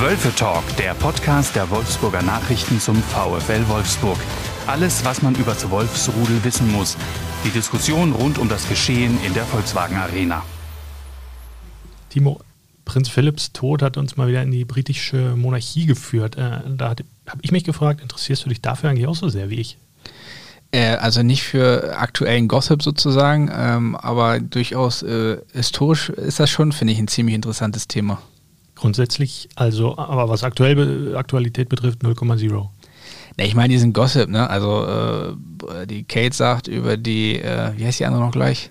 Wölfe Talk, der Podcast der Wolfsburger Nachrichten zum VfL Wolfsburg. Alles, was man über das Wolfsrudel wissen muss. Die Diskussion rund um das Geschehen in der Volkswagen Arena. Timo, Prinz Philipps Tod hat uns mal wieder in die britische Monarchie geführt. Äh, da habe ich mich gefragt, interessierst du dich dafür eigentlich auch so sehr wie ich? Äh, also nicht für aktuellen Gossip sozusagen, ähm, aber durchaus äh, historisch ist das schon, finde ich, ein ziemlich interessantes Thema. Grundsätzlich, also, aber was aktuell Aktualität betrifft, 0,0. Ne, ich meine diesen Gossip, ne? Also äh, die Kate sagt über die, äh, wie heißt die andere noch gleich?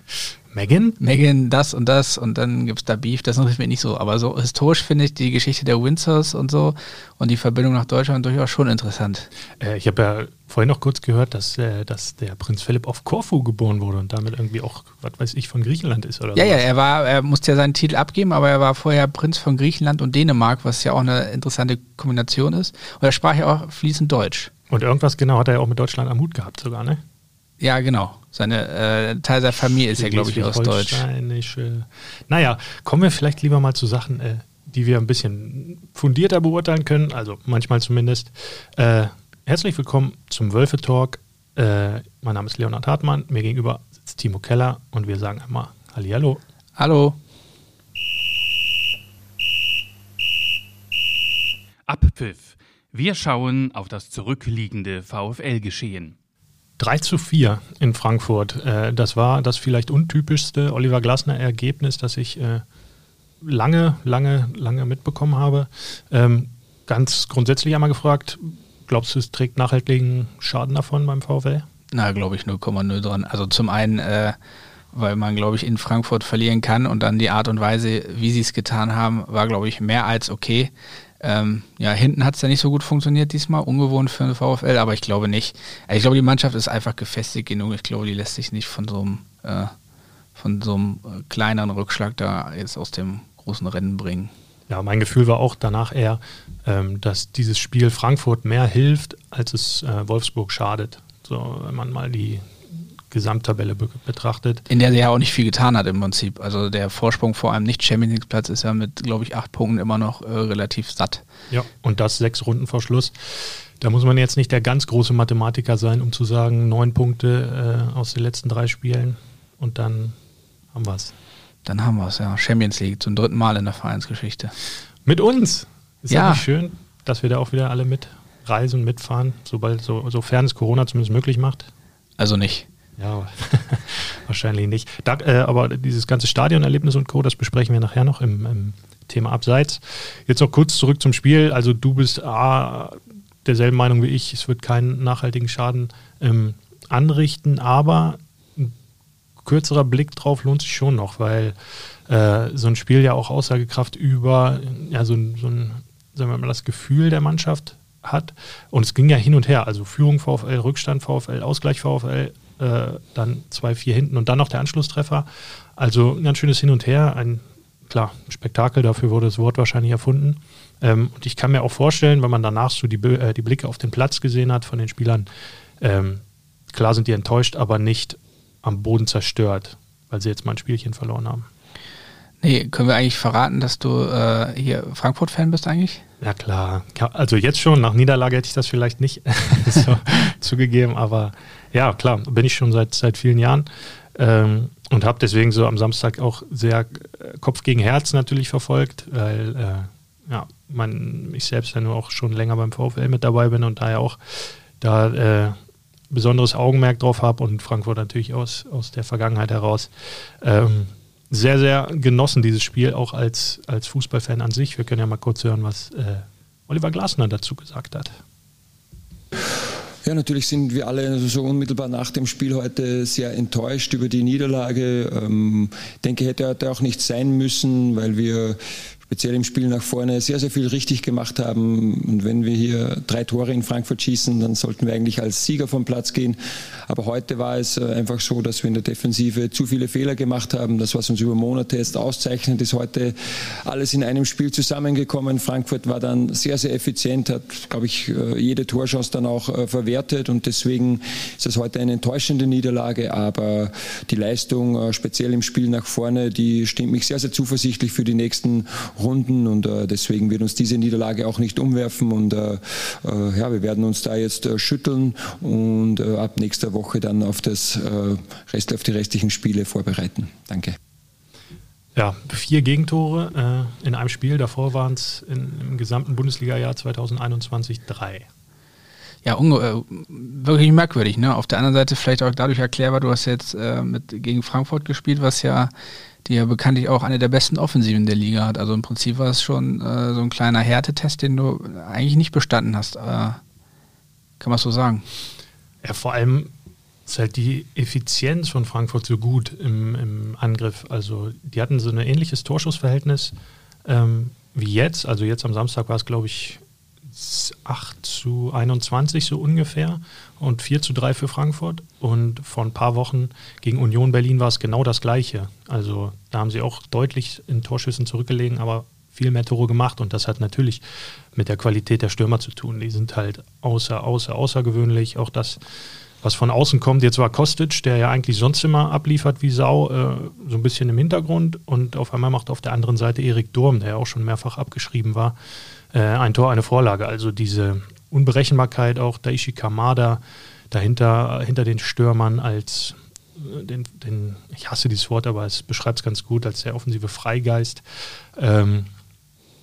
Megan? Megan, das und das und dann gibt es da Beef, das interessiert mich nicht so. Aber so historisch finde ich die Geschichte der Windsors und so und die Verbindung nach Deutschland durchaus schon interessant. Äh, ich habe ja vorhin noch kurz gehört, dass, äh, dass der Prinz Philipp auf Korfu geboren wurde und damit irgendwie auch, was weiß ich, von Griechenland ist oder Ja, sowas. ja, er war, er musste ja seinen Titel abgeben, aber er war vorher Prinz von Griechenland und Dänemark, was ja auch eine interessante Kombination ist. Und er sprach ja auch fließend Deutsch. Und irgendwas genau hat er ja auch mit Deutschland am Hut gehabt sogar, ne? Ja, genau. Seine äh, Teil seiner Familie ist ja, glaube ich, aus Deutsch. Naja, kommen wir vielleicht lieber mal zu Sachen, äh, die wir ein bisschen fundierter beurteilen können, also manchmal zumindest. Äh, herzlich willkommen zum Wölfe Talk. Äh, mein Name ist Leonhard Hartmann, mir gegenüber sitzt Timo Keller und wir sagen einmal Hallihallo. Hallo. Abpfiff. Wir schauen auf das zurückliegende VfL-Geschehen. 3 zu 4 in Frankfurt. Äh, das war das vielleicht untypischste Oliver Glasner Ergebnis, das ich äh, lange, lange, lange mitbekommen habe. Ähm, ganz grundsätzlich einmal gefragt, glaubst du, es trägt nachhaltigen Schaden davon beim VfL? Na, glaube ich 0,0 dran. Also zum einen, äh, weil man, glaube ich, in Frankfurt verlieren kann und dann die Art und Weise, wie sie es getan haben, war, glaube ich, mehr als okay. Ähm, ja, hinten hat es ja nicht so gut funktioniert diesmal, ungewohnt für den VfL, aber ich glaube nicht. Ich glaube, die Mannschaft ist einfach gefestigt genug. Ich glaube, die lässt sich nicht von so einem, äh, von so einem äh, kleineren Rückschlag da jetzt aus dem großen Rennen bringen. Ja, mein Gefühl war auch danach eher, ähm, dass dieses Spiel Frankfurt mehr hilft, als es äh, Wolfsburg schadet. So, wenn man mal die, Gesamttabelle be betrachtet. In der sie ja auch nicht viel getan hat im Prinzip. Also der Vorsprung vor einem Nicht-Champions League-Platz ist ja mit, glaube ich, acht Punkten immer noch äh, relativ satt. Ja, und das sechs Runden vor Schluss. Da muss man jetzt nicht der ganz große Mathematiker sein, um zu sagen, neun Punkte äh, aus den letzten drei Spielen und dann haben wir es. Dann haben wir es, ja. Champions League zum dritten Mal in der Vereinsgeschichte. Mit uns! Ist ja nicht schön, dass wir da auch wieder alle mitreisen mitfahren, sobald, so, sofern es Corona zumindest möglich macht. Also nicht. Ja, wahrscheinlich nicht. Da, äh, aber dieses ganze Stadionerlebnis und Co., das besprechen wir nachher noch im, im, Thema Abseits. Jetzt noch kurz zurück zum Spiel. Also du bist A, derselben Meinung wie ich, es wird keinen nachhaltigen Schaden ähm, anrichten, aber ein kürzerer Blick drauf lohnt sich schon noch, weil äh, so ein Spiel ja auch Aussagekraft über ja, so, so ein, sagen wir mal, das Gefühl der Mannschaft hat. Und es ging ja hin und her, also Führung VfL, Rückstand VfL, Ausgleich VfL, äh, dann 2-4 hinten und dann noch der Anschlusstreffer. Also ein ganz schönes Hin und Her, ein klar, Spektakel, dafür wurde das Wort wahrscheinlich erfunden. Ähm, und ich kann mir auch vorstellen, wenn man danach so die, äh, die Blicke auf den Platz gesehen hat von den Spielern, ähm, klar sind die enttäuscht, aber nicht am Boden zerstört, weil sie jetzt mal ein Spielchen verloren haben. Nee, können wir eigentlich verraten, dass du äh, hier Frankfurt-Fan bist eigentlich? Ja klar, also jetzt schon, nach Niederlage hätte ich das vielleicht nicht so zugegeben, aber ja, klar, bin ich schon seit, seit vielen Jahren ähm, und habe deswegen so am Samstag auch sehr äh, Kopf gegen Herz natürlich verfolgt, weil äh, ja, man, ich selbst ja nur auch schon länger beim VfL mit dabei bin und daher auch da äh, besonderes Augenmerk drauf habe und Frankfurt natürlich aus, aus der Vergangenheit heraus. Ähm, sehr, sehr genossen, dieses Spiel, auch als, als Fußballfan an sich. Wir können ja mal kurz hören, was äh, Oliver Glasner dazu gesagt hat. Ja, natürlich sind wir alle so unmittelbar nach dem Spiel heute sehr enttäuscht über die Niederlage. Ähm, denke, hätte heute auch nicht sein müssen, weil wir speziell im Spiel nach vorne sehr, sehr viel richtig gemacht haben. Und wenn wir hier drei Tore in Frankfurt schießen, dann sollten wir eigentlich als Sieger vom Platz gehen. Aber heute war es äh, einfach so, dass wir in der Defensive zu viele Fehler gemacht haben. Das, was uns über Monate jetzt auszeichnet, ist heute alles in einem Spiel zusammengekommen. Frankfurt war dann sehr, sehr effizient, hat, glaube ich, äh, jede Torchance dann auch äh, verwertet. Und deswegen ist es heute eine enttäuschende Niederlage. Aber die Leistung, speziell im Spiel nach vorne, die stimmt mich sehr, sehr zuversichtlich für die nächsten Runden und äh, deswegen wird uns diese Niederlage auch nicht umwerfen und äh, äh, ja, wir werden uns da jetzt äh, schütteln und äh, ab nächster Woche dann auf das äh, Rest, auf die restlichen Spiele vorbereiten. Danke. Ja, vier Gegentore äh, in einem Spiel. Davor waren es im gesamten Bundesliga-Jahr 2021 drei. Ja, äh, wirklich merkwürdig. Ne? Auf der anderen Seite vielleicht auch dadurch erklärbar, du hast jetzt äh, mit, gegen Frankfurt gespielt, was ja die ja bekanntlich auch eine der besten Offensiven der Liga hat. Also im Prinzip war es schon äh, so ein kleiner Härtetest, den du eigentlich nicht bestanden hast. Äh, kann man so sagen. Ja, vor allem ist halt die Effizienz von Frankfurt so gut im, im Angriff. Also die hatten so ein ähnliches Torschussverhältnis ähm, wie jetzt. Also jetzt am Samstag war es, glaube ich, 8 zu 21 so ungefähr und 4 zu 3 für Frankfurt. Und vor ein paar Wochen gegen Union Berlin war es genau das Gleiche. Also da haben sie auch deutlich in Torschüssen zurückgelegen, aber viel mehr Tore gemacht. Und das hat natürlich mit der Qualität der Stürmer zu tun. Die sind halt außer, außer, außergewöhnlich. Auch das was von außen kommt. Jetzt war Kostic, der ja eigentlich sonst immer abliefert wie Sau, äh, so ein bisschen im Hintergrund. Und auf einmal macht auf der anderen Seite Erik Durm, der ja auch schon mehrfach abgeschrieben war, äh, ein Tor, eine Vorlage. Also diese Unberechenbarkeit auch Daishi Kamada dahinter, hinter den Stürmern als äh, den, den, ich hasse dieses Wort, aber es beschreibt es ganz gut, als der offensive Freigeist. Ähm,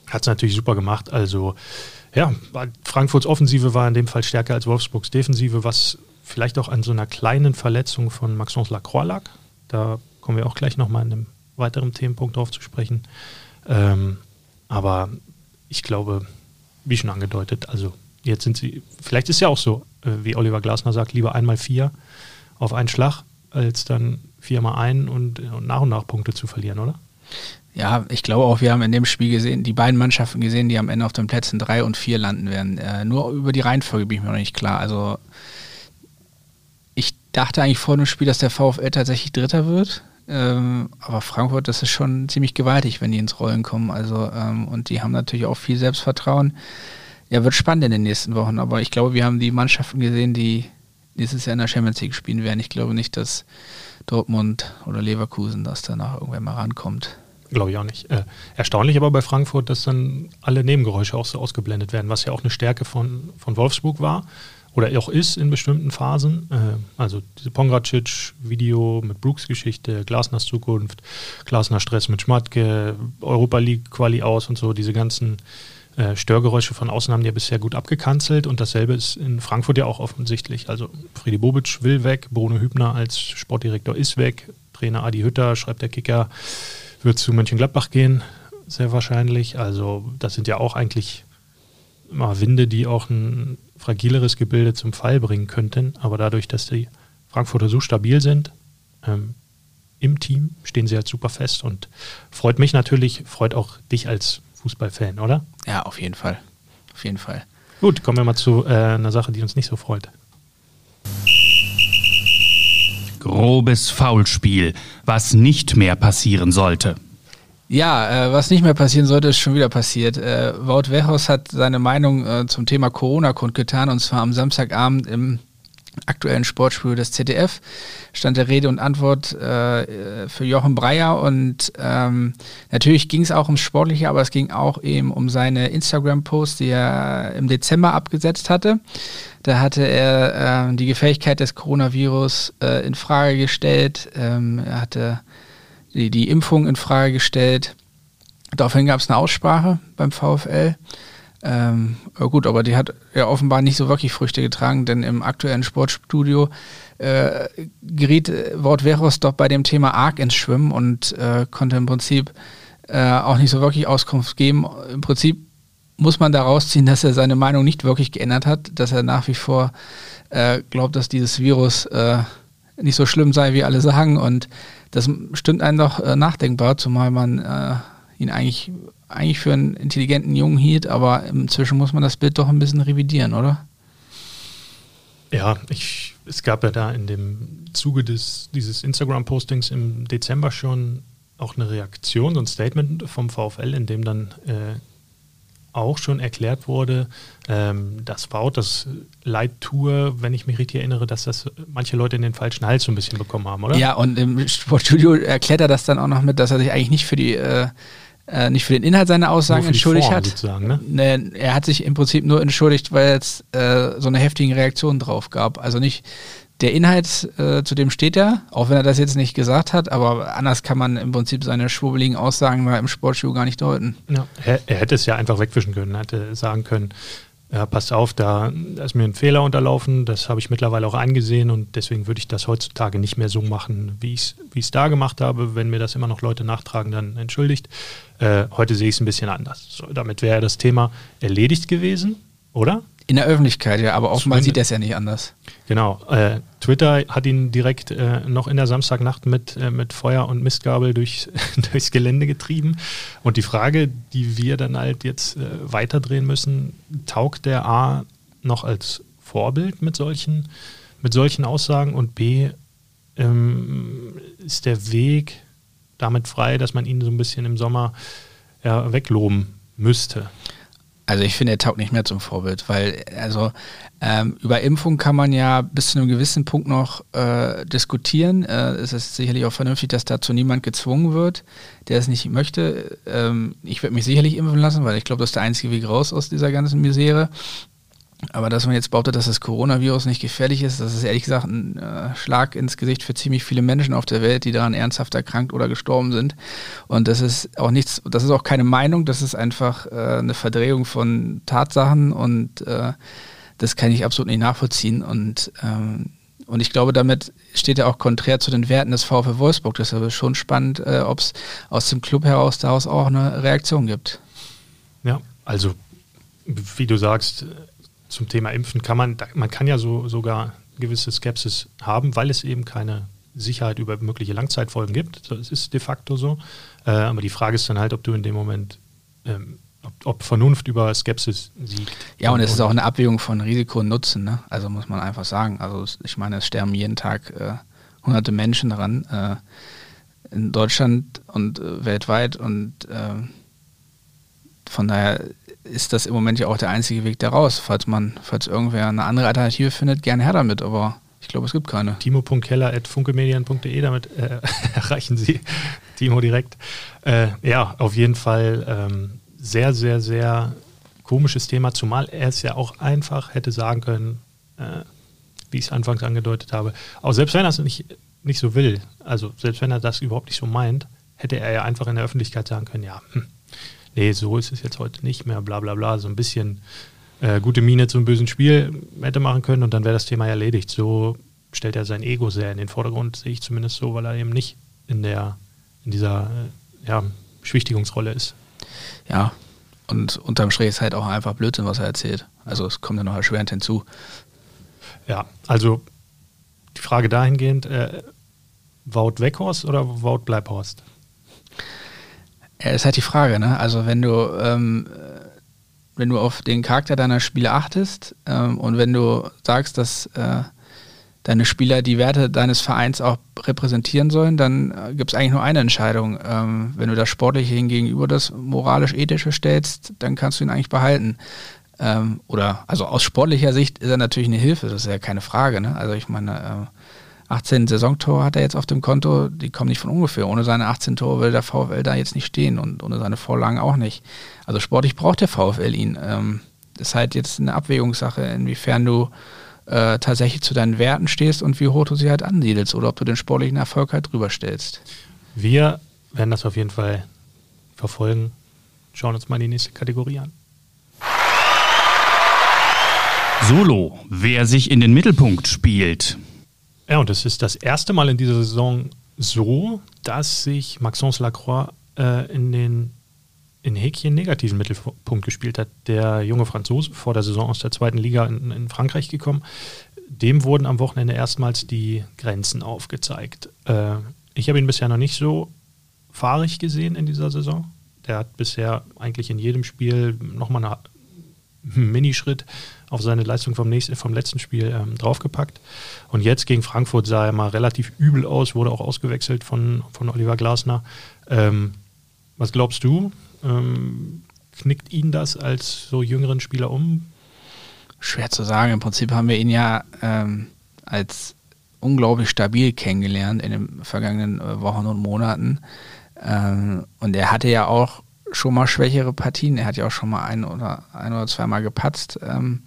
hat es natürlich super gemacht. Also ja, Frankfurts Offensive war in dem Fall stärker als Wolfsburgs Defensive, was vielleicht auch an so einer kleinen Verletzung von Maxence Lacroix lag. Da kommen wir auch gleich nochmal in einem weiteren Themenpunkt drauf zu sprechen. Ähm, aber ich glaube, wie schon angedeutet, also jetzt sind sie, vielleicht ist ja auch so, äh, wie Oliver Glasner sagt, lieber einmal vier auf einen Schlag, als dann viermal ein und, und nach und nach Punkte zu verlieren, oder? Ja, ich glaube auch, wir haben in dem Spiel gesehen, die beiden Mannschaften gesehen, die am Ende auf den Plätzen drei und vier landen werden. Äh, nur über die Reihenfolge bin ich mir noch nicht klar. Also dachte eigentlich vor dem Spiel, dass der VfL tatsächlich Dritter wird. Ähm, aber Frankfurt, das ist schon ziemlich gewaltig, wenn die ins Rollen kommen. Also, ähm, und die haben natürlich auch viel Selbstvertrauen. Ja, wird spannend in den nächsten Wochen. Aber ich glaube, wir haben die Mannschaften gesehen, die nächstes Jahr in der Champions League spielen werden. Ich glaube nicht, dass Dortmund oder Leverkusen das danach irgendwann mal rankommt. Glaube ich auch nicht. Äh, erstaunlich aber bei Frankfurt, dass dann alle Nebengeräusche auch so ausgeblendet werden, was ja auch eine Stärke von, von Wolfsburg war oder auch ist in bestimmten Phasen. Äh, also diese Pongracic-Video mit Brooks Geschichte, Glasners Zukunft, Glasner Stress mit Schmatke, Europa League Quali aus und so, diese ganzen äh, Störgeräusche von außen haben die ja bisher gut abgekanzelt und dasselbe ist in Frankfurt ja auch offensichtlich. Also Friedi Bobic will weg, Bruno Hübner als Sportdirektor ist weg, Trainer Adi Hütter, schreibt der Kicker, wird zu Mönchengladbach gehen, sehr wahrscheinlich. Also das sind ja auch eigentlich Winde, die auch ein fragileres Gebilde zum Fall bringen könnten. Aber dadurch, dass die Frankfurter so stabil sind, ähm, im Team stehen sie halt super fest und freut mich natürlich, freut auch dich als Fußballfan, oder? Ja, auf jeden Fall. Auf jeden Fall. Gut, kommen wir mal zu äh, einer Sache, die uns nicht so freut. Grobes Foulspiel, was nicht mehr passieren sollte. Ja, äh, was nicht mehr passieren sollte, ist schon wieder passiert. Äh, Wout Weghorst hat seine Meinung äh, zum Thema Corona kundgetan und zwar am Samstagabend im aktuellen Sportspiel des ZDF stand der Rede und Antwort äh, für Jochen Breyer und ähm, natürlich ging es auch ums Sportliche, aber es ging auch eben um seine Instagram-Post, die er im Dezember abgesetzt hatte. Da hatte er äh, die Gefähigkeit des Coronavirus äh, in Frage gestellt. Ähm, er hatte die, die Impfung in Frage gestellt. Daraufhin gab es eine Aussprache beim VfL. Ähm, gut, aber die hat ja offenbar nicht so wirklich Früchte getragen, denn im aktuellen Sportstudio äh, geriet Wort Veros doch bei dem Thema arg ins Schwimmen und äh, konnte im Prinzip äh, auch nicht so wirklich Auskunft geben. Im Prinzip muss man daraus ziehen, dass er seine Meinung nicht wirklich geändert hat, dass er nach wie vor äh, glaubt, dass dieses Virus äh, nicht so schlimm sei, wie alle sagen und das stimmt einem doch äh, nachdenkbar, zumal man äh, ihn eigentlich, eigentlich für einen intelligenten Jungen hielt, aber inzwischen muss man das Bild doch ein bisschen revidieren, oder? Ja, ich, es gab ja da in dem Zuge des, dieses Instagram-Postings im Dezember schon auch eine Reaktion, so ein Statement vom VfL, in dem dann äh, auch schon erklärt wurde, ähm, dass Wout das Leittour, wenn ich mich richtig erinnere, dass das manche Leute in den falschen Hals so ein bisschen bekommen haben, oder? Ja, und im Sportstudio erklärt er das dann auch noch mit, dass er sich eigentlich nicht für die äh, äh, nicht für den Inhalt seiner Aussagen entschuldigt Form, hat. Ne? Ne, er hat sich im Prinzip nur entschuldigt, weil es äh, so eine heftige Reaktion drauf gab. Also nicht der Inhalt, äh, zu dem steht er, auch wenn er das jetzt nicht gesagt hat, aber anders kann man im Prinzip seine schwurbeligen Aussagen im Sportschuh gar nicht deuten. Ja, er, er hätte es ja einfach wegwischen können, er hätte sagen können, ja, passt auf, da, da ist mir ein Fehler unterlaufen, das habe ich mittlerweile auch eingesehen und deswegen würde ich das heutzutage nicht mehr so machen, wie ich es da gemacht habe. Wenn mir das immer noch Leute nachtragen, dann entschuldigt. Äh, heute sehe ich es ein bisschen anders. So, damit wäre das Thema erledigt gewesen, oder? In der Öffentlichkeit, ja, aber offenbar sieht er es ja nicht anders. Genau. Äh, Twitter hat ihn direkt äh, noch in der Samstagnacht mit, äh, mit Feuer und Mistgabel durch, durchs Gelände getrieben. Und die Frage, die wir dann halt jetzt äh, weiterdrehen müssen, taugt der A noch als Vorbild mit solchen, mit solchen Aussagen und B, ähm, ist der Weg damit frei, dass man ihn so ein bisschen im Sommer ja, wegloben müsste? Also ich finde, er taugt nicht mehr zum Vorbild, weil also ähm, über Impfung kann man ja bis zu einem gewissen Punkt noch äh, diskutieren. Äh, es ist sicherlich auch vernünftig, dass dazu niemand gezwungen wird, der es nicht möchte. Ähm, ich werde mich sicherlich impfen lassen, weil ich glaube, das ist der einzige Weg raus aus dieser ganzen Misere. Aber dass man jetzt behauptet, dass das Coronavirus nicht gefährlich ist, das ist ehrlich gesagt ein äh, Schlag ins Gesicht für ziemlich viele Menschen auf der Welt, die daran ernsthaft erkrankt oder gestorben sind. Und das ist auch nichts, das ist auch keine Meinung, das ist einfach äh, eine Verdrehung von Tatsachen und äh, das kann ich absolut nicht nachvollziehen. Und, ähm, und ich glaube, damit steht er auch konträr zu den Werten des VfL Wolfsburg. Deshalb ist schon spannend, äh, ob es aus dem Club heraus daraus auch eine Reaktion gibt. Ja, also wie du sagst, zum Thema Impfen kann man, man kann ja so sogar gewisse Skepsis haben, weil es eben keine Sicherheit über mögliche Langzeitfolgen gibt. Das ist de facto so. Äh, aber die Frage ist dann halt, ob du in dem Moment, ähm, ob, ob, Vernunft über Skepsis siegt. Ja, und es ist auch eine Abwägung von Risiko und Nutzen. Ne? Also muss man einfach sagen. Also ich meine, es sterben jeden Tag äh, hunderte Menschen daran. Äh, in Deutschland und äh, weltweit und äh, von daher ist das im Moment ja auch der einzige Weg daraus. Falls man, falls irgendwer eine andere Alternative findet, gerne her damit, aber ich glaube, es gibt keine. Timo.keller.funkemedien.de, damit äh, erreichen Sie Timo direkt. Äh, ja, auf jeden Fall ähm, sehr, sehr, sehr komisches Thema, zumal er es ja auch einfach hätte sagen können, äh, wie ich es anfangs angedeutet habe. Auch selbst wenn er es nicht, nicht so will, also selbst wenn er das überhaupt nicht so meint, hätte er ja einfach in der Öffentlichkeit sagen können, ja, hm, nee, so ist es jetzt heute nicht mehr, bla bla bla, so ein bisschen äh, gute Miene zum bösen Spiel hätte machen können und dann wäre das Thema erledigt. So stellt er sein Ego sehr in den Vordergrund, sehe ich zumindest so, weil er eben nicht in der, in dieser äh, ja, Beschwichtigungsrolle ist. Ja, und unterm Strich ist halt auch einfach Blödsinn, was er erzählt. Also es kommt ja noch erschwerend hinzu. Ja, also die Frage dahingehend, äh, Wout Weghorst oder Wout Bleibhorst? Ja, ist halt die Frage, ne? Also wenn du, ähm, wenn du auf den Charakter deiner Spieler achtest ähm, und wenn du sagst, dass äh, deine Spieler die Werte deines Vereins auch repräsentieren sollen, dann äh, gibt es eigentlich nur eine Entscheidung. Ähm, wenn du das Sportliche hingegen über das moralisch-ethische stellst, dann kannst du ihn eigentlich behalten. Ähm, oder also aus sportlicher Sicht ist er natürlich eine Hilfe, das ist ja keine Frage. Ne? Also ich meine, äh, 18 Saisontore hat er jetzt auf dem Konto, die kommen nicht von ungefähr. Ohne seine 18 Tore will der VfL da jetzt nicht stehen und ohne seine Vorlagen auch nicht. Also sportlich braucht der VfL ihn. Ähm, das ist halt jetzt eine Abwägungssache, inwiefern du äh, tatsächlich zu deinen Werten stehst und wie hoch du sie halt ansiedelst oder ob du den sportlichen Erfolg halt drüber stellst. Wir werden das auf jeden Fall verfolgen. Schauen uns mal die nächste Kategorie an. Solo, wer sich in den Mittelpunkt spielt. Ja, und es ist das erste Mal in dieser Saison so, dass sich Maxence Lacroix äh, in den in Häkchen negativen Mittelpunkt gespielt hat. Der junge Franzose, vor der Saison aus der zweiten Liga in, in Frankreich gekommen, dem wurden am Wochenende erstmals die Grenzen aufgezeigt. Äh, ich habe ihn bisher noch nicht so fahrig gesehen in dieser Saison. Der hat bisher eigentlich in jedem Spiel nochmal einen Minischritt auf seine Leistung vom, nächsten, vom letzten Spiel ähm, draufgepackt. Und jetzt gegen Frankfurt sah er mal relativ übel aus, wurde auch ausgewechselt von, von Oliver Glasner. Ähm, was glaubst du? Ähm, knickt ihn das als so jüngeren Spieler um? Schwer zu sagen. Im Prinzip haben wir ihn ja ähm, als unglaublich stabil kennengelernt in den vergangenen äh, Wochen und Monaten. Ähm, und er hatte ja auch schon mal schwächere Partien. Er hat ja auch schon mal ein oder ein oder zweimal gepatzt. Ähm,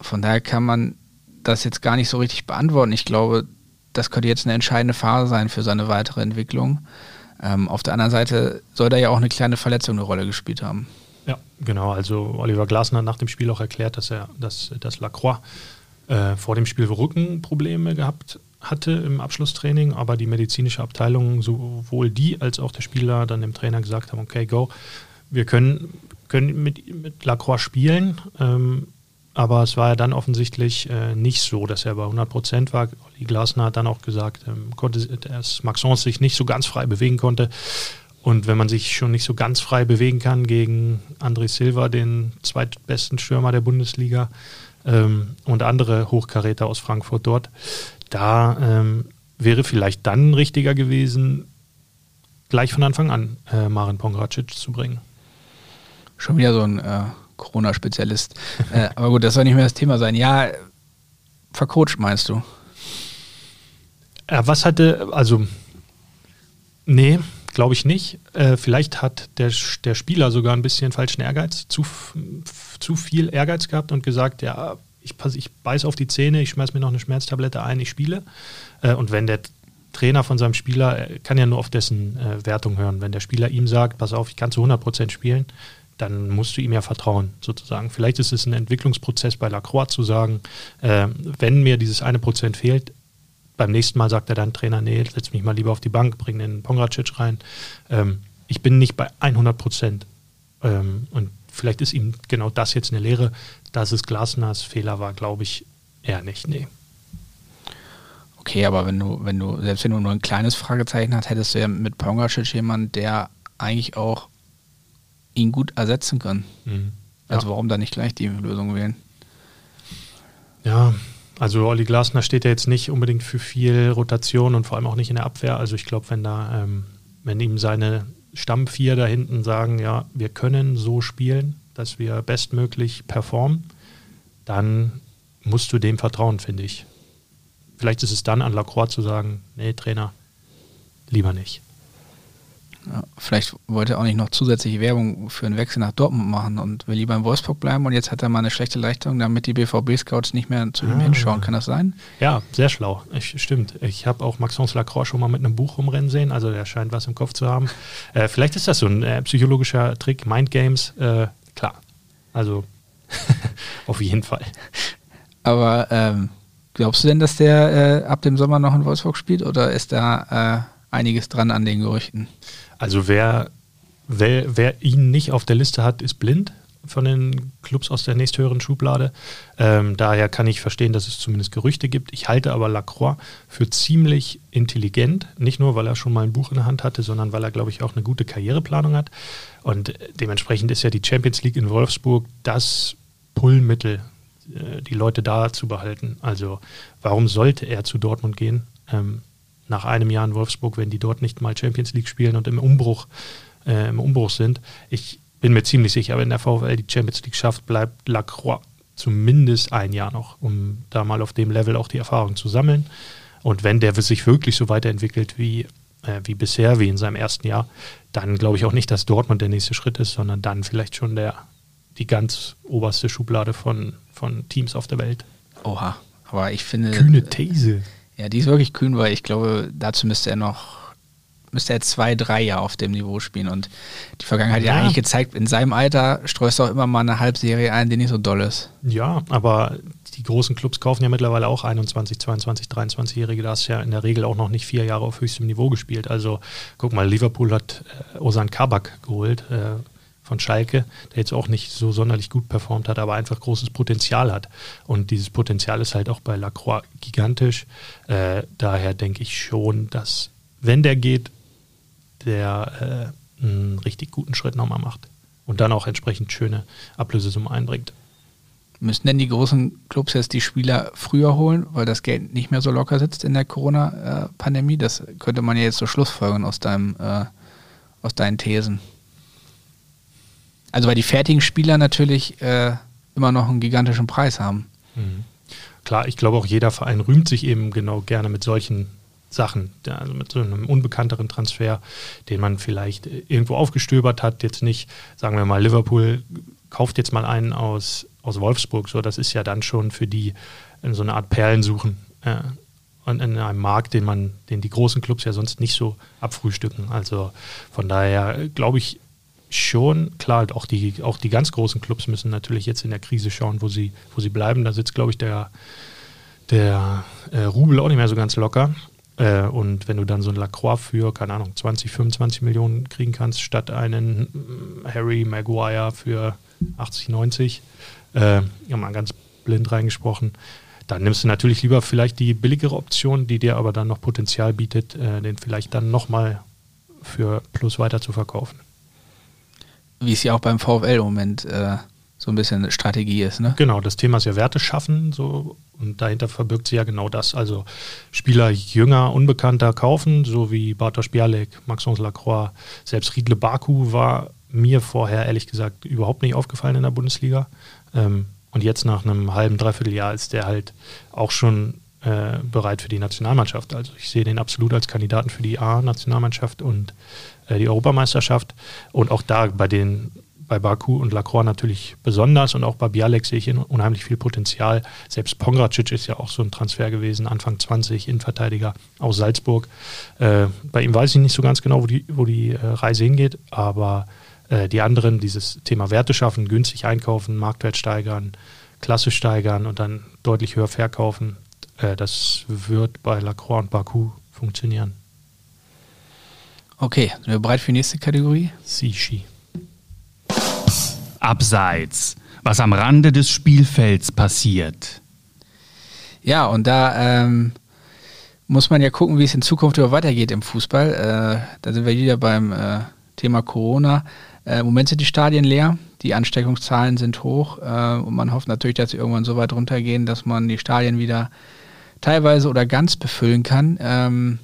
von daher kann man das jetzt gar nicht so richtig beantworten. Ich glaube, das könnte jetzt eine entscheidende Phase sein für seine weitere Entwicklung. Ähm, auf der anderen Seite soll da ja auch eine kleine Verletzung eine Rolle gespielt haben. Ja, genau. Also Oliver Glasner hat nach dem Spiel auch erklärt, dass er, dass, dass Lacroix äh, vor dem Spiel Rückenprobleme gehabt hatte im Abschlusstraining, aber die medizinische Abteilung, sowohl die als auch der Spieler, dann dem Trainer gesagt haben, okay, go, wir können, können mit, mit Lacroix spielen, ähm, aber es war ja dann offensichtlich äh, nicht so, dass er bei 100 Prozent war. Olli Glasner hat dann auch gesagt, ähm, konnte, dass Maxence sich nicht so ganz frei bewegen konnte. Und wenn man sich schon nicht so ganz frei bewegen kann gegen André Silva, den zweitbesten Stürmer der Bundesliga, ähm, und andere Hochkaräter aus Frankfurt dort, da ähm, wäre vielleicht dann richtiger gewesen, gleich von Anfang an äh, Marin Pongracic zu bringen. Schon wieder so ein äh, Corona-Spezialist. äh, aber gut, das soll nicht mehr das Thema sein. Ja, vercoacht meinst du? Ja, was hatte, also, nee, glaube ich nicht. Äh, vielleicht hat der, der Spieler sogar ein bisschen falschen Ehrgeiz, zu, zu viel Ehrgeiz gehabt und gesagt, ja, ich, ich beiß auf die Zähne, ich schmeiß mir noch eine Schmerztablette ein, ich spiele. Äh, und wenn der Trainer von seinem Spieler, kann ja nur auf dessen äh, Wertung hören. Wenn der Spieler ihm sagt, pass auf, ich kann zu 100% spielen, dann musst du ihm ja vertrauen, sozusagen. Vielleicht ist es ein Entwicklungsprozess bei Lacroix zu sagen, äh, wenn mir dieses eine Prozent fehlt, beim nächsten Mal sagt er dann Trainer, nee, setz mich mal lieber auf die Bank, bring den Pongracic rein. Ähm, ich bin nicht bei 100 Prozent. Ähm, und vielleicht ist ihm genau das jetzt eine Lehre. Dass es Glasners Fehler war, glaube ich eher nicht, nee. Okay, aber wenn du, wenn du, selbst wenn du nur ein kleines Fragezeichen hast, hättest du ja mit Pongracic jemanden, der eigentlich auch ihn gut ersetzen kann. Mhm. Also warum dann nicht gleich die Lösung wählen? Ja, also Olli Glasner steht ja jetzt nicht unbedingt für viel Rotation und vor allem auch nicht in der Abwehr. Also ich glaube, wenn da, ähm, wenn ihm seine Stammvier da hinten sagen, ja, wir können so spielen, dass wir bestmöglich performen, dann musst du dem vertrauen, finde ich. Vielleicht ist es dann an Lacroix zu sagen, nee, Trainer, lieber nicht. Ja, vielleicht wollte er auch nicht noch zusätzliche Werbung für einen Wechsel nach Dortmund machen und will lieber in Wolfsburg bleiben und jetzt hat er mal eine schlechte Leistung, damit die BVB-Scouts nicht mehr zu ihm ah. hinschauen. Kann das sein? Ja, sehr schlau. Ich, stimmt. Ich habe auch Maxence Lacroix schon mal mit einem Buch rumrennen sehen, also der scheint was im Kopf zu haben. Äh, vielleicht ist das so ein äh, psychologischer Trick, Mind Games, äh, klar. Also auf jeden Fall. Aber ähm, glaubst du denn, dass der äh, ab dem Sommer noch in Wolfsburg spielt oder ist da äh, einiges dran an den Gerüchten? Also wer, wer, wer ihn nicht auf der Liste hat, ist blind von den Clubs aus der nächsthöheren Schublade. Ähm, daher kann ich verstehen, dass es zumindest Gerüchte gibt. Ich halte aber Lacroix für ziemlich intelligent, nicht nur, weil er schon mal ein Buch in der Hand hatte, sondern weil er, glaube ich, auch eine gute Karriereplanung hat. Und dementsprechend ist ja die Champions League in Wolfsburg das Pullmittel, äh, die Leute da zu behalten. Also warum sollte er zu Dortmund gehen? Ähm, nach einem Jahr in Wolfsburg, wenn die dort nicht mal Champions League spielen und im Umbruch, äh, im Umbruch sind. Ich bin mir ziemlich sicher, wenn der VfL die Champions League schafft, bleibt Lacroix zumindest ein Jahr noch, um da mal auf dem Level auch die Erfahrung zu sammeln. Und wenn der sich wirklich so weiterentwickelt wie, äh, wie bisher, wie in seinem ersten Jahr, dann glaube ich auch nicht, dass Dortmund der nächste Schritt ist, sondern dann vielleicht schon der, die ganz oberste Schublade von, von Teams auf der Welt. Oha, aber ich finde. Kühne These. Ja, die ist wirklich kühn, weil ich glaube, dazu müsste er noch, müsste er zwei, drei Jahre auf dem Niveau spielen. Und die Vergangenheit ja. hat ja eigentlich gezeigt, in seinem Alter streust du auch immer mal eine Halbserie ein, die nicht so doll ist. Ja, aber die großen Clubs kaufen ja mittlerweile auch 21, 22, 23-Jährige. Da hast du ja in der Regel auch noch nicht vier Jahre auf höchstem Niveau gespielt. Also guck mal, Liverpool hat äh, Osan Kabak geholt. Äh, von Schalke, der jetzt auch nicht so sonderlich gut performt hat, aber einfach großes Potenzial hat. Und dieses Potenzial ist halt auch bei Lacroix gigantisch. Äh, daher denke ich schon, dass, wenn der geht, der äh, einen richtig guten Schritt nochmal macht und dann auch entsprechend schöne Ablösesummen einbringt. Müssen denn die großen Clubs jetzt die Spieler früher holen, weil das Geld nicht mehr so locker sitzt in der Corona-Pandemie? Das könnte man ja jetzt so schlussfolgern aus, deinem, äh, aus deinen Thesen. Also weil die fertigen Spieler natürlich äh, immer noch einen gigantischen Preis haben. Mhm. Klar, ich glaube auch jeder Verein rühmt sich eben genau gerne mit solchen Sachen, also mit so einem unbekannteren Transfer, den man vielleicht irgendwo aufgestöbert hat, jetzt nicht, sagen wir mal, Liverpool kauft jetzt mal einen aus, aus Wolfsburg, so das ist ja dann schon für die so eine Art Perlensuchen äh, und in einem Markt, den man, den die großen Clubs ja sonst nicht so abfrühstücken. Also von daher glaube ich schon, klar, auch die, auch die ganz großen Clubs müssen natürlich jetzt in der Krise schauen, wo sie, wo sie bleiben. Da sitzt, glaube ich, der, der äh, Rubel auch nicht mehr so ganz locker. Äh, und wenn du dann so ein Lacroix für, keine Ahnung, 20, 25 Millionen kriegen kannst, statt einen mm, Harry Maguire für 80, 90, äh, mal ganz blind reingesprochen, dann nimmst du natürlich lieber vielleicht die billigere Option, die dir aber dann noch Potenzial bietet, äh, den vielleicht dann nochmal für Plus weiter zu verkaufen. Wie es ja auch beim VfL im Moment äh, so ein bisschen Strategie ist, ne? Genau, das Thema ist ja Werte schaffen, so und dahinter verbirgt sich ja genau das. Also Spieler jünger, unbekannter kaufen, so wie Bartosz Bialek, Maxence Lacroix, selbst Riedle Baku war mir vorher ehrlich gesagt überhaupt nicht aufgefallen in der Bundesliga. Ähm, und jetzt nach einem halben, dreiviertel Jahr ist der halt auch schon äh, bereit für die Nationalmannschaft. Also ich sehe den absolut als Kandidaten für die A-Nationalmannschaft und äh, die Europameisterschaft. Und auch da bei den bei Baku und Lacroix natürlich besonders und auch bei Bialek sehe ich unheimlich viel Potenzial. Selbst Pongracic ist ja auch so ein Transfer gewesen, Anfang 20, Innenverteidiger aus Salzburg. Äh, bei ihm weiß ich nicht so ganz genau, wo die, wo die äh, Reise hingeht, aber äh, die anderen, dieses Thema Werte schaffen, günstig einkaufen, Marktwert steigern, Klasse steigern und dann deutlich höher verkaufen, äh, das wird bei Lacroix und Baku funktionieren. Okay, sind wir bereit für die nächste Kategorie? Sishi. Abseits, was am Rande des Spielfelds passiert. Ja, und da ähm, muss man ja gucken, wie es in Zukunft über weitergeht im Fußball. Äh, da sind wir wieder beim äh, Thema Corona. Äh, Im Moment sind die Stadien leer, die Ansteckungszahlen sind hoch äh, und man hofft natürlich, dass sie irgendwann so weit runtergehen, dass man die Stadien wieder teilweise oder ganz befüllen kann. Ähm,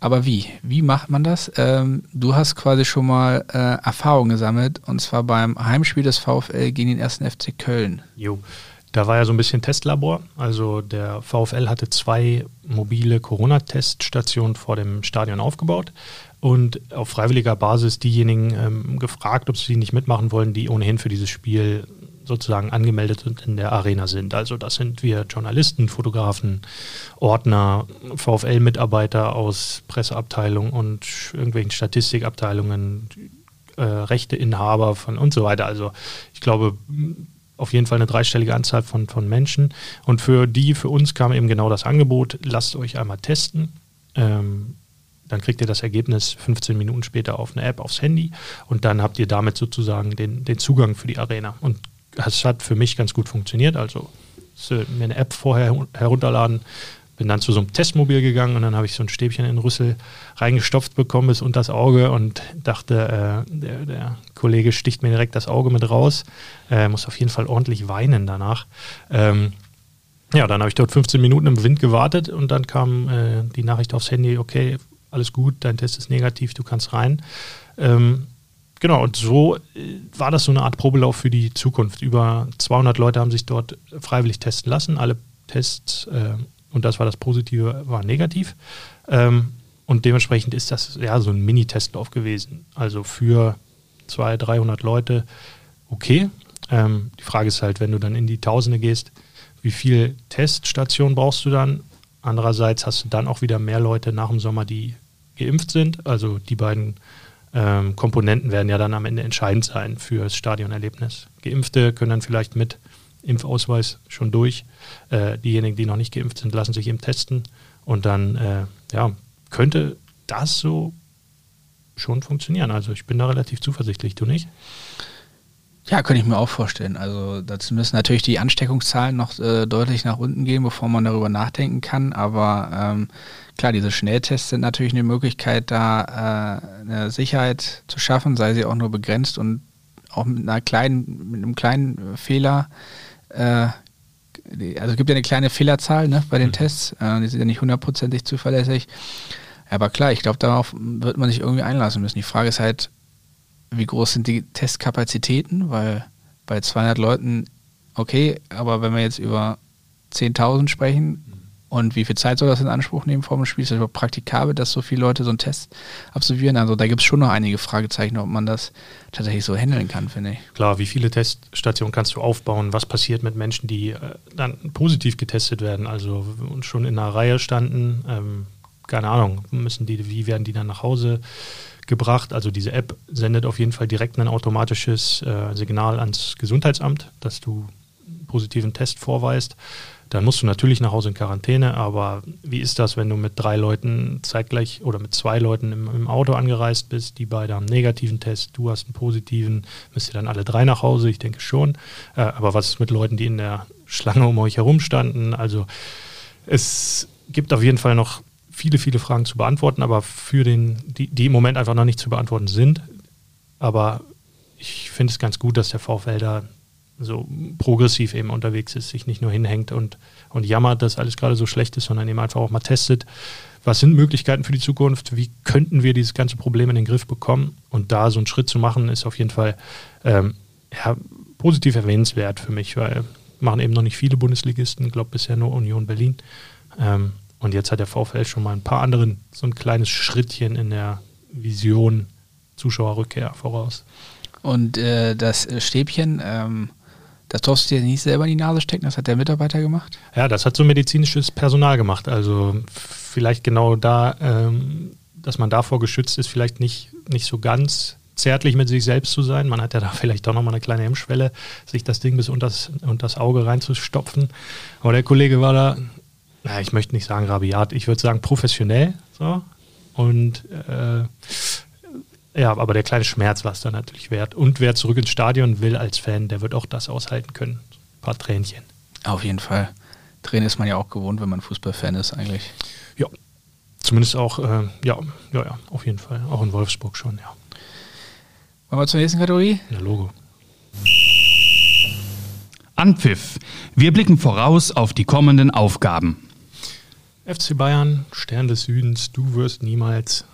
aber wie? Wie macht man das? Ähm, du hast quasi schon mal äh, Erfahrung gesammelt und zwar beim Heimspiel des VfL gegen den ersten FC Köln. Jo. Da war ja so ein bisschen Testlabor. Also der VfL hatte zwei mobile Corona-Teststationen vor dem Stadion aufgebaut und auf freiwilliger Basis diejenigen ähm, gefragt, ob sie nicht mitmachen wollen, die ohnehin für dieses Spiel sozusagen angemeldet und in der Arena sind. Also das sind wir Journalisten, Fotografen, Ordner, VfL-Mitarbeiter aus Presseabteilungen und irgendwelchen Statistikabteilungen, äh, Rechteinhaber von und so weiter. Also ich glaube, auf jeden Fall eine dreistellige Anzahl von, von Menschen. Und für die, für uns kam eben genau das Angebot, lasst euch einmal testen. Ähm, dann kriegt ihr das Ergebnis 15 Minuten später auf eine App aufs Handy und dann habt ihr damit sozusagen den, den Zugang für die Arena. Und es hat für mich ganz gut funktioniert. Also mir eine App vorher herunterladen, bin dann zu so einem Testmobil gegangen und dann habe ich so ein Stäbchen in Rüssel reingestopft bekommen bis unter das Auge und dachte, äh, der, der, Kollege sticht mir direkt das Auge mit raus. Äh, muss auf jeden Fall ordentlich weinen danach. Ähm, ja, dann habe ich dort 15 Minuten im Wind gewartet und dann kam äh, die Nachricht aufs Handy, okay, alles gut, dein Test ist negativ, du kannst rein. Ähm, genau, und so äh, war das so eine Art Probelauf für die Zukunft. Über 200 Leute haben sich dort freiwillig testen lassen. Alle Tests, äh, und das war das Positive, waren negativ. Ähm, und dementsprechend ist das ja so ein Mini-Testlauf gewesen. Also für 200, 300 Leute okay. Ähm, die Frage ist halt, wenn du dann in die Tausende gehst, wie viel Teststationen brauchst du dann? Andererseits hast du dann auch wieder mehr Leute nach dem Sommer, die geimpft sind. Also die beiden ähm, Komponenten werden ja dann am Ende entscheidend sein für das Stadionerlebnis. Geimpfte können dann vielleicht mit Impfausweis schon durch. Äh, diejenigen, die noch nicht geimpft sind, lassen sich eben testen. Und dann äh, ja, könnte das so schon funktionieren. Also ich bin da relativ zuversichtlich, du nicht? Ja, könnte ich mir auch vorstellen. Also dazu müssen natürlich die Ansteckungszahlen noch äh, deutlich nach unten gehen, bevor man darüber nachdenken kann. Aber ähm, klar, diese Schnelltests sind natürlich eine Möglichkeit, da äh, eine Sicherheit zu schaffen, sei sie auch nur begrenzt und auch mit einer kleinen, mit einem kleinen Fehler. Äh, also es gibt ja eine kleine Fehlerzahl ne, bei den mhm. Tests. Äh, die sind ja nicht hundertprozentig zuverlässig. Aber klar, ich glaube, darauf wird man sich irgendwie einlassen müssen. Die Frage ist halt, wie groß sind die Testkapazitäten? Weil bei 200 Leuten okay, aber wenn wir jetzt über 10.000 sprechen, und wie viel Zeit soll das in Anspruch nehmen vor dem Spiel? Ist das überhaupt praktikabel, dass so viele Leute so einen Test absolvieren? Also da gibt es schon noch einige Fragezeichen, ob man das tatsächlich so handeln kann, finde ich. Klar, wie viele Teststationen kannst du aufbauen? Was passiert mit Menschen, die äh, dann positiv getestet werden, also schon in einer Reihe standen? Ähm, keine Ahnung, müssen die, wie werden die dann nach Hause gebracht? Also diese App sendet auf jeden Fall direkt ein automatisches äh, Signal ans Gesundheitsamt, dass du einen positiven Test vorweist. Dann musst du natürlich nach Hause in Quarantäne, aber wie ist das, wenn du mit drei Leuten zeitgleich oder mit zwei Leuten im, im Auto angereist bist, die beide haben einen negativen Test, du hast einen positiven, müsst ihr dann alle drei nach Hause? Ich denke schon. Äh, aber was ist mit Leuten, die in der Schlange um euch herum standen? Also es gibt auf jeden Fall noch viele, viele Fragen zu beantworten, aber für den, die, die im Moment einfach noch nicht zu beantworten sind. Aber ich finde es ganz gut, dass der VfL da so progressiv eben unterwegs ist, sich nicht nur hinhängt und, und jammert, dass alles gerade so schlecht ist, sondern eben einfach auch mal testet, was sind Möglichkeiten für die Zukunft, wie könnten wir dieses ganze Problem in den Griff bekommen und da so einen Schritt zu machen, ist auf jeden Fall ähm, ja, positiv erwähnenswert für mich, weil machen eben noch nicht viele Bundesligisten, glaube bisher nur Union Berlin. Ähm, und jetzt hat der VfL schon mal ein paar anderen so ein kleines Schrittchen in der Vision Zuschauerrückkehr voraus. Und äh, das Stäbchen, ähm, das darfst du dir nicht selber in die Nase stecken, das hat der Mitarbeiter gemacht? Ja, das hat so medizinisches Personal gemacht. Also vielleicht genau da, ähm, dass man davor geschützt ist, vielleicht nicht, nicht so ganz zärtlich mit sich selbst zu sein. Man hat ja da vielleicht auch nochmal eine kleine Hemmschwelle, sich das Ding bis unter das, unter das Auge reinzustopfen. Aber der Kollege war da, na, ich möchte nicht sagen rabiat, ich würde sagen professionell. So. Und äh, ja, aber der kleine Schmerz war es dann natürlich wert. Und wer zurück ins Stadion will als Fan, der wird auch das aushalten können. Ein paar Tränchen. Auf jeden Fall. Tränen ist man ja auch gewohnt, wenn man Fußballfan ist, eigentlich. Ja. Zumindest auch, äh, ja, ja, ja, auf jeden Fall. Auch in Wolfsburg schon, ja. Wollen wir zur nächsten Kategorie? Ja, Logo. Anpfiff. Wir blicken voraus auf die kommenden Aufgaben. FC Bayern, Stern des Südens, du wirst niemals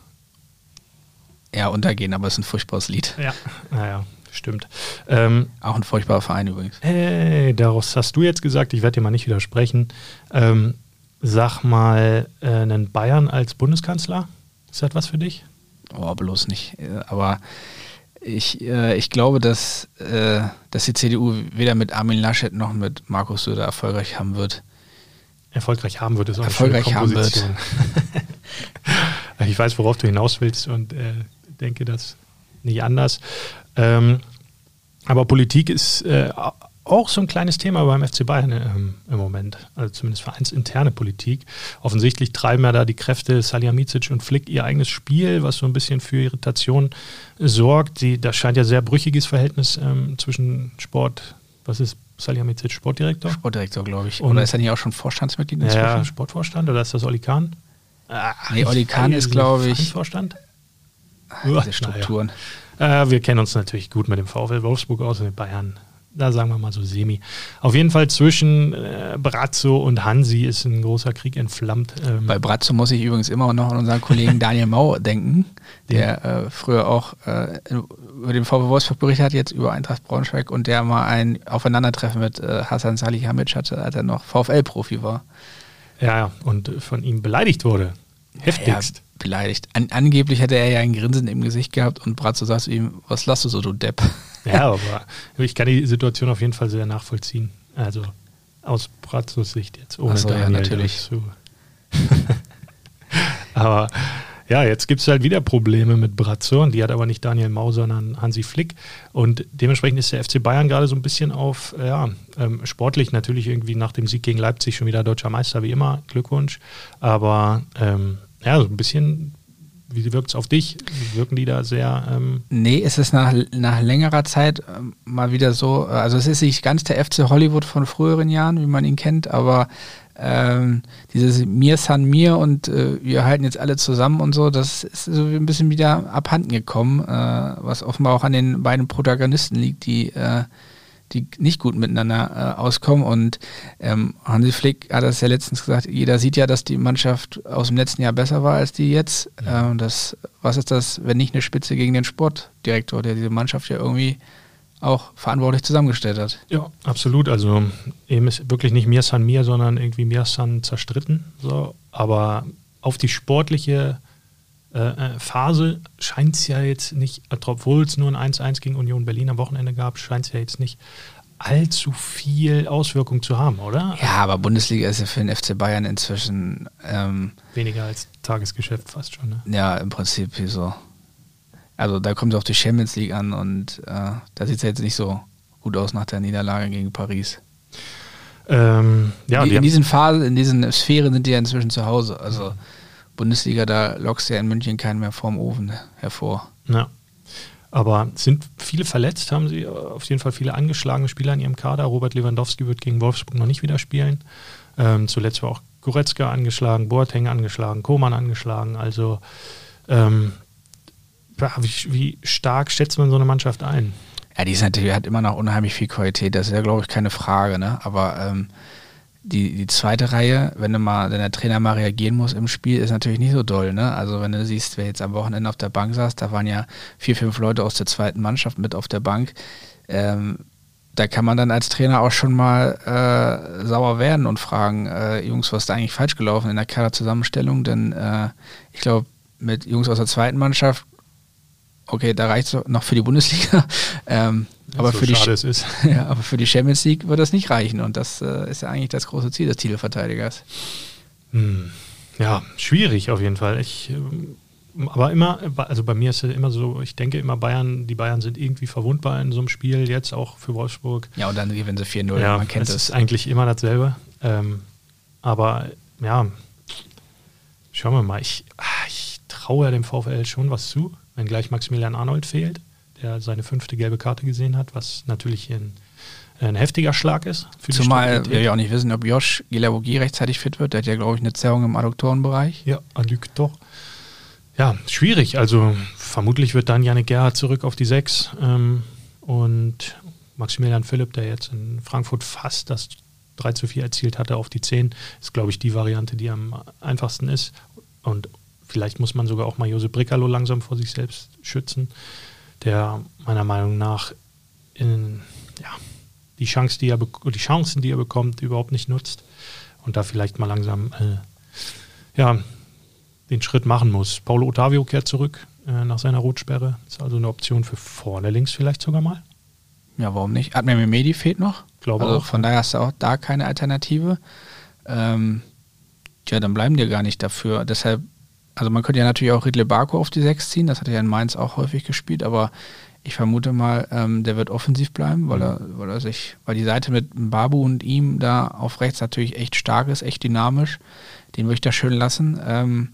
ja, untergehen, aber es ist ein furchtbares Lied. Ja, naja, stimmt. Ähm, Auch ein furchtbarer Verein übrigens. Hey, daraus hast du jetzt gesagt, ich werde dir mal nicht widersprechen. Ähm, sag mal, äh, einen Bayern als Bundeskanzler, ist das was für dich? Oh, bloß nicht. Äh, aber ich, äh, ich glaube, dass, äh, dass die CDU weder mit Armin Laschet noch mit Markus Söder erfolgreich haben wird. Erfolgreich haben wird, ist auch erfolgreich eine Komposition. Haben wird. ich weiß, worauf du hinaus willst und äh, denke das nicht anders. Ähm, aber Politik ist äh, auch so ein kleines Thema beim FC Bayern ähm, im Moment, also zumindest vereinsinterne Politik. Offensichtlich treiben ja da die Kräfte Salihamidzic und Flick ihr eigenes Spiel, was so ein bisschen für Irritation sorgt. Die, da scheint ja sehr brüchiges Verhältnis ähm, zwischen Sport, was ist Salihamidzic, Sportdirektor? Sportdirektor, glaube ich. Und oder ist er nicht auch schon Vorstandsmitglied? Ja, Sportvorstand oder ist das Oli Kahn? Ach, nee, Olli Kahn ist, glaube ich. Vorstand? Diese Strukturen. Ja. Äh, wir kennen uns natürlich gut mit dem VfL Wolfsburg aus und mit Bayern. Da sagen wir mal so semi. Auf jeden Fall zwischen äh, Brazzo und Hansi ist ein großer Krieg entflammt. Ähm Bei Brazzo muss ich übrigens immer noch an unseren Kollegen Daniel Mau denken, der äh, früher auch äh, über den VfL Wolfsburg berichtet hat, jetzt über Eintracht Braunschweig und der mal ein Aufeinandertreffen mit äh, Hassan Salihamidzic hatte, als er noch VfL-Profi war. Ja, und von ihm beleidigt wurde. Heftigst. Ja, beleidigt. An, angeblich hätte er ja ein Grinsen im Gesicht gehabt und Bratzo sagt ihm, was lasst du so, du Depp? Ja, aber ich kann die Situation auf jeden Fall sehr nachvollziehen. Also aus Bratzos Sicht jetzt, ohne so, Daniel ja, natürlich. zu. aber ja, jetzt gibt es halt wieder Probleme mit Brazzo und die hat aber nicht Daniel Mau, sondern Hansi Flick. Und dementsprechend ist der FC Bayern gerade so ein bisschen auf, ja, ähm, sportlich natürlich irgendwie nach dem Sieg gegen Leipzig schon wieder deutscher Meister, wie immer. Glückwunsch. Aber ähm, ja, so ein bisschen wie wirkt es auf dich? Wirken die da sehr. Ähm nee, es ist nach, nach längerer Zeit ähm, mal wieder so. Also, es ist nicht ganz der FC Hollywood von früheren Jahren, wie man ihn kennt, aber ähm, dieses Mir san mir und äh, wir halten jetzt alle zusammen und so, das ist so ein bisschen wieder abhanden gekommen, äh, was offenbar auch an den beiden Protagonisten liegt, die, äh, die nicht gut miteinander äh, auskommen. Und ähm, Hansi Flick hat das ja letztens gesagt, jeder sieht ja, dass die Mannschaft aus dem letzten Jahr besser war als die jetzt. Ja. Äh, das, was ist das, wenn nicht eine Spitze gegen den Sportdirektor, der diese Mannschaft ja irgendwie auch verantwortlich zusammengestellt hat. Ja, absolut. Also eben ist wirklich nicht mir san mir, sondern irgendwie mir san zerstritten. So. Aber auf die sportliche äh, äh Phase scheint es ja jetzt nicht, obwohl es nur ein 1-1 gegen Union Berlin am Wochenende gab, scheint es ja jetzt nicht allzu viel Auswirkung zu haben, oder? Ja, aber Bundesliga ist ja für den FC Bayern inzwischen ähm, weniger als Tagesgeschäft fast schon. Ne? Ja, im Prinzip so. Also da kommt es auf die Champions League an und äh, da sieht es jetzt nicht so gut aus nach der Niederlage gegen Paris. Ähm, ja, in, in diesen Phasen, in diesen Sphären sind die ja inzwischen zu Hause. Also Bundesliga, da lockst du ja in München keinen mehr vorm Ofen hervor. Ja. Aber sind viele verletzt, haben sie auf jeden Fall viele angeschlagene Spieler in ihrem Kader. Robert Lewandowski wird gegen Wolfsburg noch nicht wieder spielen. Ähm, zuletzt war auch Goretzka angeschlagen, Boateng angeschlagen, Koman angeschlagen. Also ähm, wie, wie stark schätzt man so eine Mannschaft ein? Ja, die ist natürlich, hat immer noch unheimlich viel Qualität, das ist ja, glaube ich, keine Frage, ne? Aber ähm, die, die zweite Reihe, wenn du mal, wenn der Trainer mal reagieren muss im Spiel, ist natürlich nicht so doll, ne? Also wenn du siehst, wer jetzt am Wochenende auf der Bank saß, da waren ja vier, fünf Leute aus der zweiten Mannschaft mit auf der Bank. Ähm, da kann man dann als Trainer auch schon mal äh, sauer werden und fragen, äh, Jungs, was ist da eigentlich falsch gelaufen in der Kaderzusammenstellung? Denn äh, ich glaube, mit Jungs aus der zweiten Mannschaft okay, da reicht es noch für die Bundesliga. Ähm, aber, so für die, ja, aber für die Champions League wird das nicht reichen. Und das äh, ist ja eigentlich das große Ziel des Titelverteidigers. Hm. Ja, schwierig auf jeden Fall. Ich, ähm, aber immer, also bei mir ist es immer so, ich denke immer, Bayern, die Bayern sind irgendwie verwundbar in so einem Spiel, jetzt auch für Wolfsburg. Ja, und dann gewinnen sie 4-0, ja, man kennt es. ist eigentlich immer dasselbe. Ähm, aber ja, schauen wir mal. Ich, ah, ich traue ja dem VfL schon was zu wenn gleich Maximilian Arnold fehlt, der seine fünfte gelbe Karte gesehen hat, was natürlich ein, ein heftiger Schlag ist. Zumal wir ja auch nicht wissen, ob Josh Gilavogi rechtzeitig fit wird. Der hat ja, glaube ich, eine Zerrung im Adduktorenbereich. Ja, Adduktor. Ja, schwierig. Also vermutlich wird dann Janik Gerhardt zurück auf die Sechs ähm, und Maximilian Philipp, der jetzt in Frankfurt fast das 3 zu 4 erzielt hatte, auf die 10, ist, glaube ich, die Variante, die am einfachsten ist. Und vielleicht muss man sogar auch mal Josep Bricalo langsam vor sich selbst schützen, der meiner Meinung nach in, ja, die, Chance, die, er die Chancen, die er bekommt, überhaupt nicht nutzt und da vielleicht mal langsam äh, ja, den Schritt machen muss. Paulo Ottavio kehrt zurück äh, nach seiner Rotsperre. Ist also eine Option für vorne links vielleicht sogar mal. Ja, warum nicht? Admir Mehmedi fehlt noch. Glaube also auch. Von daher hast du auch da keine Alternative. Ähm, tja, dann bleiben dir gar nicht dafür. Deshalb also man könnte ja natürlich auch Ridley Barco auf die 6 ziehen, das hat er ja in Mainz auch häufig gespielt, aber ich vermute mal, ähm, der wird offensiv bleiben, weil er, weil er sich, weil die Seite mit Babu und ihm da auf rechts natürlich echt stark ist, echt dynamisch. Den würde ich da schön lassen. Ähm,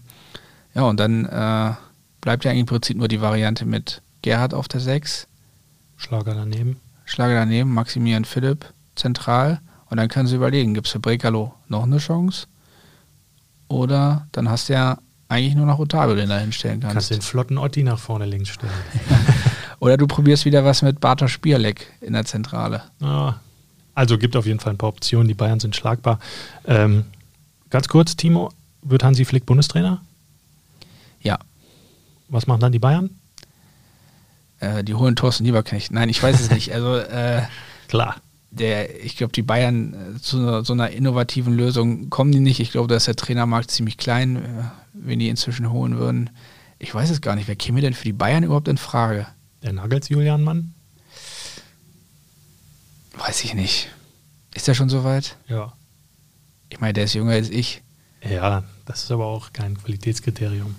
ja, und dann äh, bleibt ja im Prinzip nur die Variante mit Gerhard auf der 6. Schlager daneben. Schlager daneben, Maximilian Philipp zentral. Und dann können sie überlegen, gibt es für Brekalo noch eine Chance? Oder dann hast du ja eigentlich nur noch Otavio den da hinstellen kannst. Kannst den flotten Otti nach vorne links stellen. Oder du probierst wieder was mit Bartosz Spierleck in der Zentrale. Ja. Also gibt auf jeden Fall ein paar Optionen. Die Bayern sind schlagbar. Ähm, ganz kurz, Timo, wird Hansi Flick Bundestrainer? Ja. Was machen dann die Bayern? Äh, die holen Thorsten Lieberknecht. Nein, ich weiß es nicht. Also äh, klar der, ich glaube, die Bayern äh, zu so einer innovativen Lösung kommen die nicht. Ich glaube, da ist der Trainermarkt ziemlich klein, äh, wenn die inzwischen holen würden. Ich weiß es gar nicht. Wer käme denn für die Bayern überhaupt in Frage? Der Nagels Julian Mann? Weiß ich nicht. Ist der schon so weit? Ja. Ich meine, der ist jünger als ich. Ja, das ist aber auch kein Qualitätskriterium.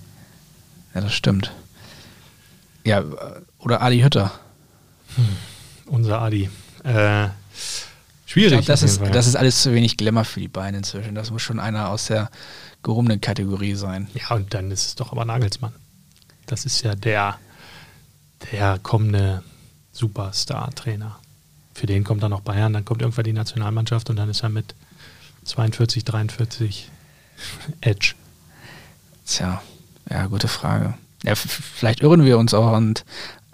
Ja, das stimmt. Ja, oder Adi Hütter. Hm, unser Adi. Äh, schwierig. Glaub, das, ist, das ist alles zu wenig Glamour für die Beine inzwischen. Das muss schon einer aus der gehobenen Kategorie sein. Ja, und dann ist es doch aber Nagelsmann. Das ist ja der, der kommende Superstar-Trainer. Für den kommt dann noch Bayern, dann kommt irgendwann die Nationalmannschaft und dann ist er mit 42, 43 Edge. Tja, ja, gute Frage. Ja, vielleicht irren wir uns auch und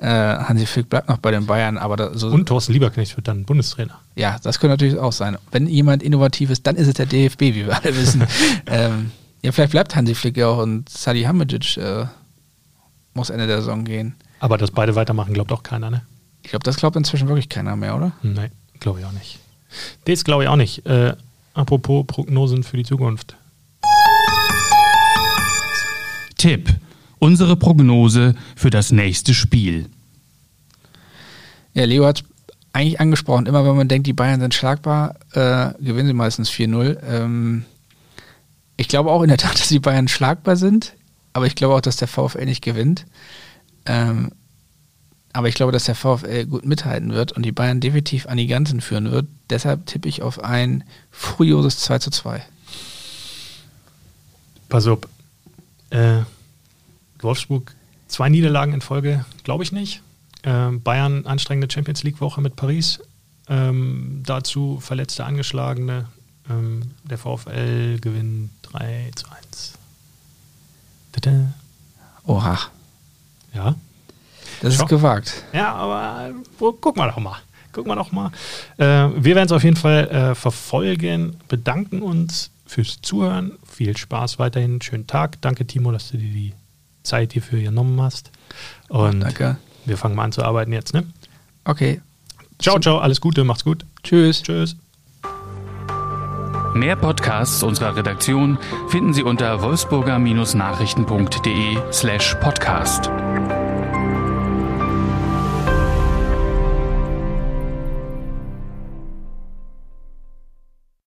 äh, Hansi Flick bleibt noch bei den Bayern, aber da, so Und Thorsten Lieberknecht wird dann Bundestrainer. Ja, das könnte natürlich auch sein. Wenn jemand innovativ ist, dann ist es der DFB, wie wir alle wissen. ähm, ja, vielleicht bleibt Hansi Flick ja auch und Sadi Hamidžić äh, muss Ende der Saison gehen. Aber dass beide weitermachen, glaubt auch keiner, ne? Ich glaube, das glaubt inzwischen wirklich keiner mehr, oder? Nein, glaube ich auch nicht. Das glaube ich auch nicht. Äh, apropos Prognosen für die Zukunft. Tipp. Unsere Prognose für das nächste Spiel. Ja, Leo hat es eigentlich angesprochen. Immer wenn man denkt, die Bayern sind schlagbar, äh, gewinnen sie meistens 4-0. Ähm, ich glaube auch in der Tat, dass die Bayern schlagbar sind, aber ich glaube auch, dass der VfL nicht gewinnt. Ähm, aber ich glaube, dass der VfL gut mithalten wird und die Bayern definitiv an die Ganzen führen wird. Deshalb tippe ich auf ein furioses 2 zu 2. Pass auf. Äh, Wolfsburg zwei Niederlagen in Folge, glaube ich nicht. Ähm, Bayern anstrengende Champions League Woche mit Paris. Ähm, dazu verletzte Angeschlagene. Ähm, der VfL gewinnt 3 zu 1. Tada. Oha, Ja. das Schau. ist gewagt. Ja, aber wo, guck mal doch mal. Guck mal doch mal. Äh, wir werden es auf jeden Fall äh, verfolgen. Bedanken uns fürs Zuhören. Viel Spaß weiterhin. Schönen Tag. Danke, Timo, dass du dir die Zeit hierfür genommen hast. Und Danke. wir fangen mal an zu arbeiten jetzt. Ne? Okay, Ciao, ciao. Alles Gute. Macht's gut. tschüss. Tschüss. Mehr Podcasts unserer Redaktion finden Sie unter wolfsburger-nachrichten.de slash podcast.